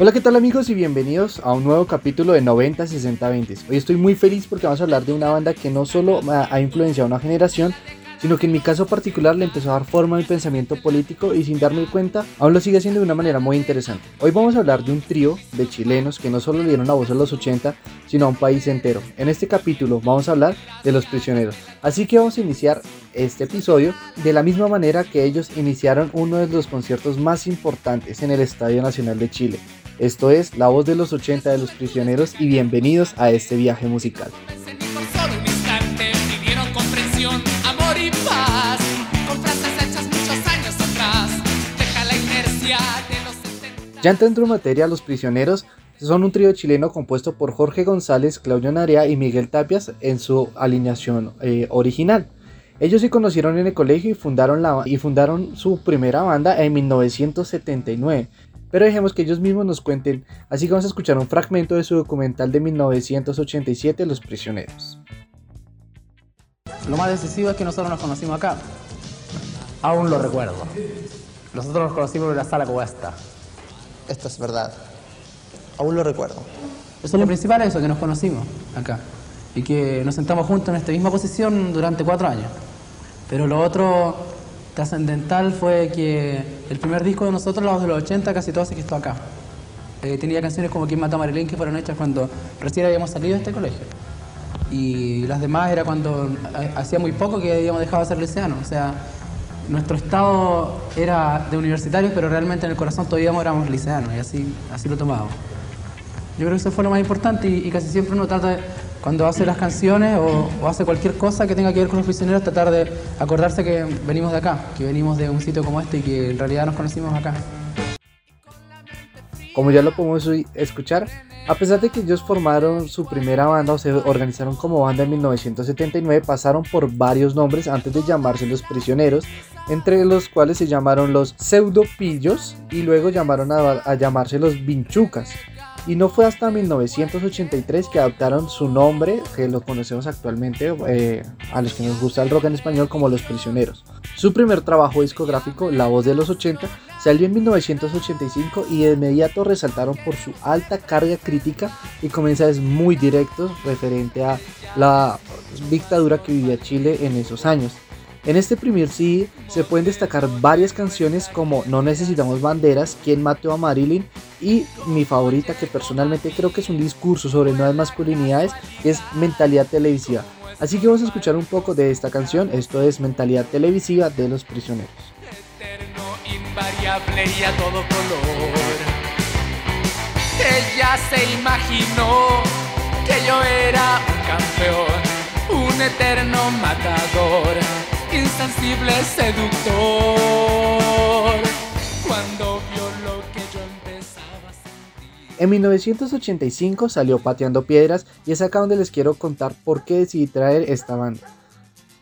Hola, ¿qué tal amigos y bienvenidos a un nuevo capítulo de 90 60 20? Hoy estoy muy feliz porque vamos a hablar de una banda que no solo ha influenciado a una generación, sino que en mi caso particular le empezó a dar forma a mi pensamiento político y sin darme cuenta aún lo sigue haciendo de una manera muy interesante. Hoy vamos a hablar de un trío de chilenos que no solo le dieron la voz a los 80, sino a un país entero. En este capítulo vamos a hablar de los prisioneros. Así que vamos a iniciar este episodio de la misma manera que ellos iniciaron uno de los conciertos más importantes en el Estadio Nacional de Chile. Esto es La voz de los 80 de los prisioneros y bienvenidos a este viaje musical. Ya entrando en materia, Los Prisioneros son un trío chileno compuesto por Jorge González, Claudio Narea y Miguel Tapias en su alineación eh, original. Ellos se conocieron en el colegio y fundaron, la, y fundaron su primera banda en 1979. Pero dejemos que ellos mismos nos cuenten, así que vamos a escuchar un fragmento de su documental de 1987, Los Prisioneros. Lo más decisivo es que nosotros nos conocimos acá. Aún lo recuerdo. Nosotros nos conocimos en la sala como esta. Esto es verdad. Aún lo recuerdo. Eso es lo principal, eso, que nos conocimos acá. Y que nos sentamos juntos en esta misma posición durante cuatro años. Pero lo otro trascendental fue que el primer disco de nosotros, los de los 80, casi todo se quedó acá. Eh, tenía canciones como Quién mata a Marilyn que fueron hechas cuando recién habíamos salido de este colegio. Y las demás era cuando eh, hacía muy poco que habíamos dejado de ser liceanos. O sea, nuestro estado era de universitarios, pero realmente en el corazón todavía éramos liceanos y así, así lo tomábamos. Yo creo que eso fue lo más importante y, casi siempre uno trata, de, cuando hace las canciones o, hace cualquier cosa que tenga que ver con los prisioneros, tratar de acordarse que venimos de acá, que venimos de un sitio como este y que en realidad nos conocimos acá. Como ya lo podemos escuchar, a pesar de que ellos formaron su primera banda o se organizaron como banda en 1979, pasaron por varios nombres antes de llamarse Los Prisioneros, entre los cuales se llamaron los Pseudopillos y luego llamaron a, llamarse los Vinchucas. Y no fue hasta 1983 que adoptaron su nombre, que lo conocemos actualmente eh, a los que nos gusta el rock en español como Los Prisioneros. Su primer trabajo discográfico, La Voz de los 80, Salió en 1985 y de inmediato resaltaron por su alta carga crítica y con mensajes muy directos referente a la dictadura que vivía Chile en esos años. En este primer CD se pueden destacar varias canciones como No necesitamos banderas, Quién mató a Marilyn y mi favorita que personalmente creo que es un discurso sobre nuevas masculinidades es Mentalidad Televisiva. Así que vamos a escuchar un poco de esta canción, esto es Mentalidad Televisiva de los Prisioneros variable y a todo color. Ella se imaginó que yo era un campeón, un eterno matador, insensible seductor. Cuando vio que yo empezaba a sentir. En 1985 salió Pateando Piedras y es acá donde les quiero contar por qué decidí traer esta banda.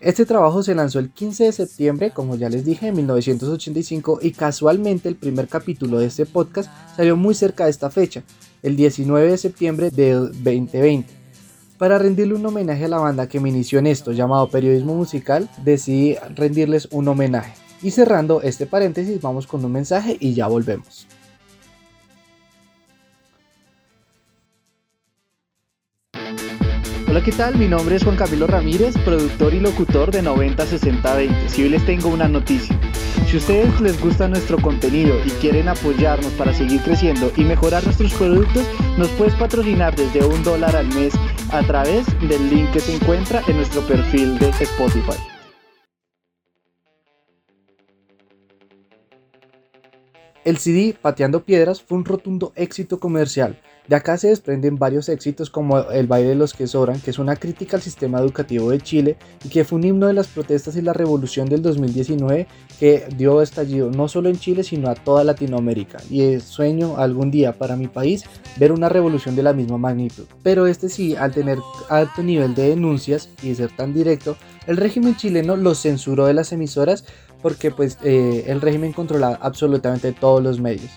Este trabajo se lanzó el 15 de septiembre, como ya les dije, en 1985 y casualmente el primer capítulo de este podcast salió muy cerca de esta fecha, el 19 de septiembre de 2020. Para rendirle un homenaje a la banda que me inició en esto llamado periodismo musical, decidí rendirles un homenaje. Y cerrando este paréntesis, vamos con un mensaje y ya volvemos. Hola, ¿qué tal? Mi nombre es Juan Camilo Ramírez, productor y locutor de 906020. Si hoy les tengo una noticia. Si ustedes les gusta nuestro contenido y quieren apoyarnos para seguir creciendo y mejorar nuestros productos, nos puedes patrocinar desde un dólar al mes a través del link que se encuentra en nuestro perfil de Spotify. El CD Pateando Piedras fue un rotundo éxito comercial de acá se desprenden varios éxitos como El baile de los que sobran, que es una crítica al sistema educativo de Chile y que fue un himno de las protestas y la revolución del 2019 que dio estallido no solo en Chile sino a toda Latinoamérica. Y sueño algún día para mi país ver una revolución de la misma magnitud. Pero este sí, al tener alto nivel de denuncias y ser tan directo, el régimen chileno lo censuró de las emisoras porque pues eh, el régimen controlaba absolutamente todos los medios.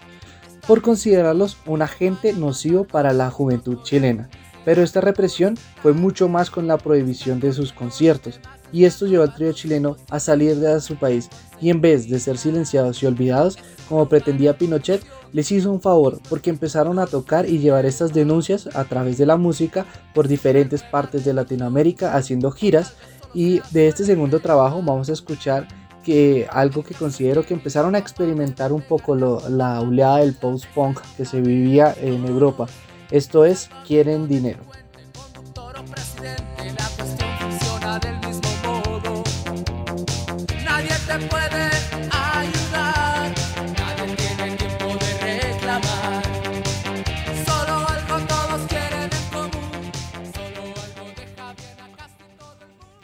Por considerarlos un agente nocivo para la juventud chilena. Pero esta represión fue mucho más con la prohibición de sus conciertos, y esto llevó al trío chileno a salir de su país y en vez de ser silenciados y olvidados, como pretendía Pinochet, les hizo un favor porque empezaron a tocar y llevar estas denuncias a través de la música por diferentes partes de Latinoamérica haciendo giras. Y de este segundo trabajo vamos a escuchar que algo que considero que empezaron a experimentar un poco la oleada del post-punk que se vivía en Europa. Esto es Quieren Dinero.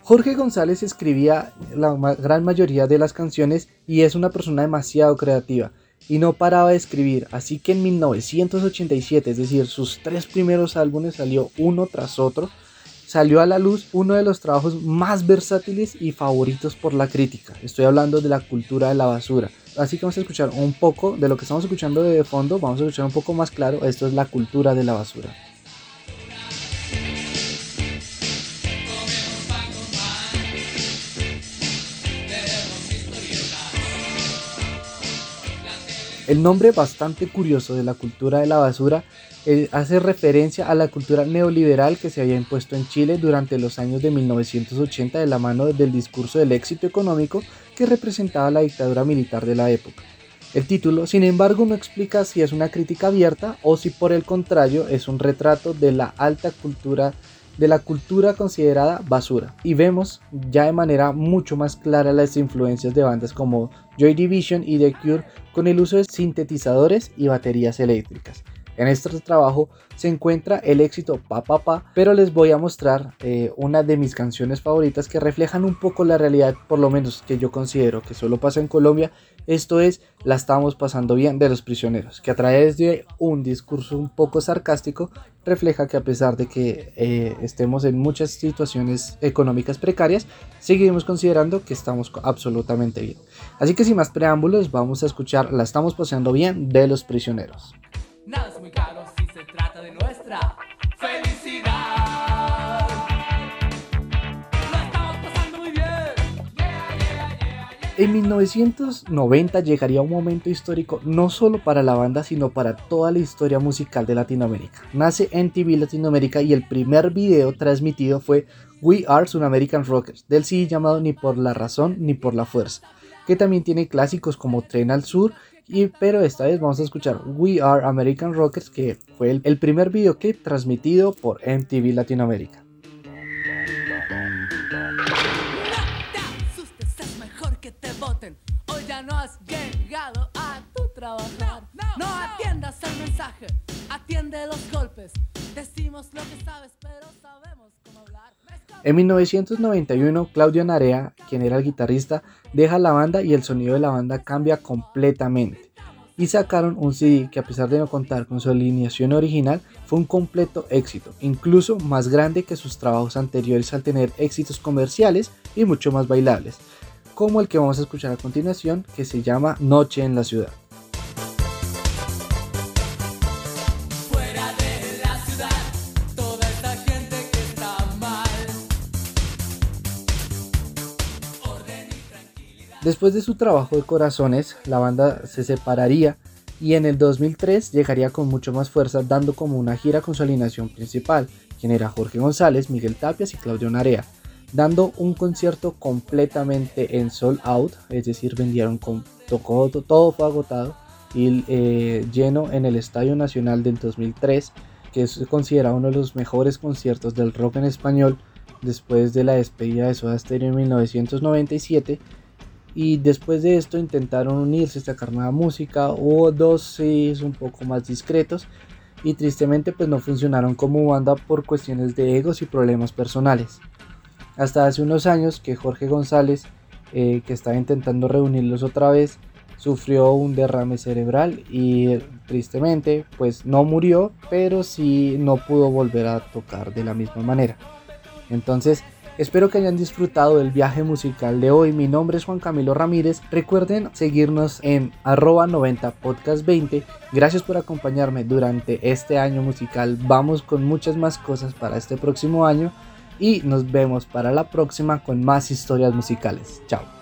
Jorge González escribía la gran mayoría de las canciones y es una persona demasiado creativa y no paraba de escribir, así que en 1987, es decir, sus tres primeros álbumes salió uno tras otro, salió a la luz uno de los trabajos más versátiles y favoritos por la crítica. Estoy hablando de la cultura de la basura. Así que vamos a escuchar un poco de lo que estamos escuchando de fondo, vamos a escuchar un poco más claro, esto es la cultura de la basura. El nombre bastante curioso de la cultura de la basura eh, hace referencia a la cultura neoliberal que se había impuesto en Chile durante los años de 1980 de la mano del discurso del éxito económico que representaba la dictadura militar de la época. El título, sin embargo, no explica si es una crítica abierta o si por el contrario es un retrato de la alta cultura de la cultura considerada basura y vemos ya de manera mucho más clara las influencias de bandas como Joy Division y The Cure con el uso de sintetizadores y baterías eléctricas. En este trabajo se encuentra el éxito Pa Pa Pa, pero les voy a mostrar eh, una de mis canciones favoritas que reflejan un poco la realidad, por lo menos que yo considero que solo pasa en Colombia. Esto es La estamos pasando bien de los prisioneros, que a través de un discurso un poco sarcástico refleja que a pesar de que eh, estemos en muchas situaciones económicas precarias, seguimos considerando que estamos absolutamente bien. Así que sin más preámbulos, vamos a escuchar La estamos pasando bien de los prisioneros. En 1990 llegaría un momento histórico no solo para la banda, sino para toda la historia musical de Latinoamérica. Nace NTV Latinoamérica y el primer video transmitido fue We Are Sun American Rockers, del CD llamado Ni por la razón ni por la fuerza, que también tiene clásicos como Tren al Sur y, pero esta vez vamos a escuchar We Are American Rockers, que fue el, el primer videoclip transmitido por MTV Latinoamérica. No has llegado a tu trabajar. No, atiendas el mensaje, atiende los golpes. Decimos lo que sabes, pero sabemos cómo hablar. En 1991, Claudio Narea, quien era el guitarrista, deja la banda y el sonido de la banda cambia completamente. Y sacaron un CD que a pesar de no contar con su alineación original, fue un completo éxito, incluso más grande que sus trabajos anteriores al tener éxitos comerciales y mucho más bailables, como el que vamos a escuchar a continuación, que se llama Noche en la Ciudad. Después de su trabajo de Corazones, la banda se separaría y en el 2003 llegaría con mucho más fuerza dando como una gira con su alineación principal, quien era Jorge González, Miguel Tapias y Claudio Narea, dando un concierto completamente en sold out, es decir, vendieron con todo, todo fue agotado y eh, lleno en el Estadio Nacional del 2003, que es considerado uno de los mejores conciertos del rock en español después de la despedida de Soda Stereo en 1997 y después de esto intentaron unirse, sacar nueva música, o dos sí un poco más discretos y tristemente pues no funcionaron como banda por cuestiones de egos y problemas personales. Hasta hace unos años que Jorge González, eh, que estaba intentando reunirlos otra vez, sufrió un derrame cerebral y eh, tristemente pues no murió, pero sí no pudo volver a tocar de la misma manera. Entonces, espero que hayan disfrutado del viaje musical de hoy. Mi nombre es Juan Camilo Ramírez. Recuerden seguirnos en arroba 90podcast20. Gracias por acompañarme durante este año musical. Vamos con muchas más cosas para este próximo año y nos vemos para la próxima con más historias musicales. Chao.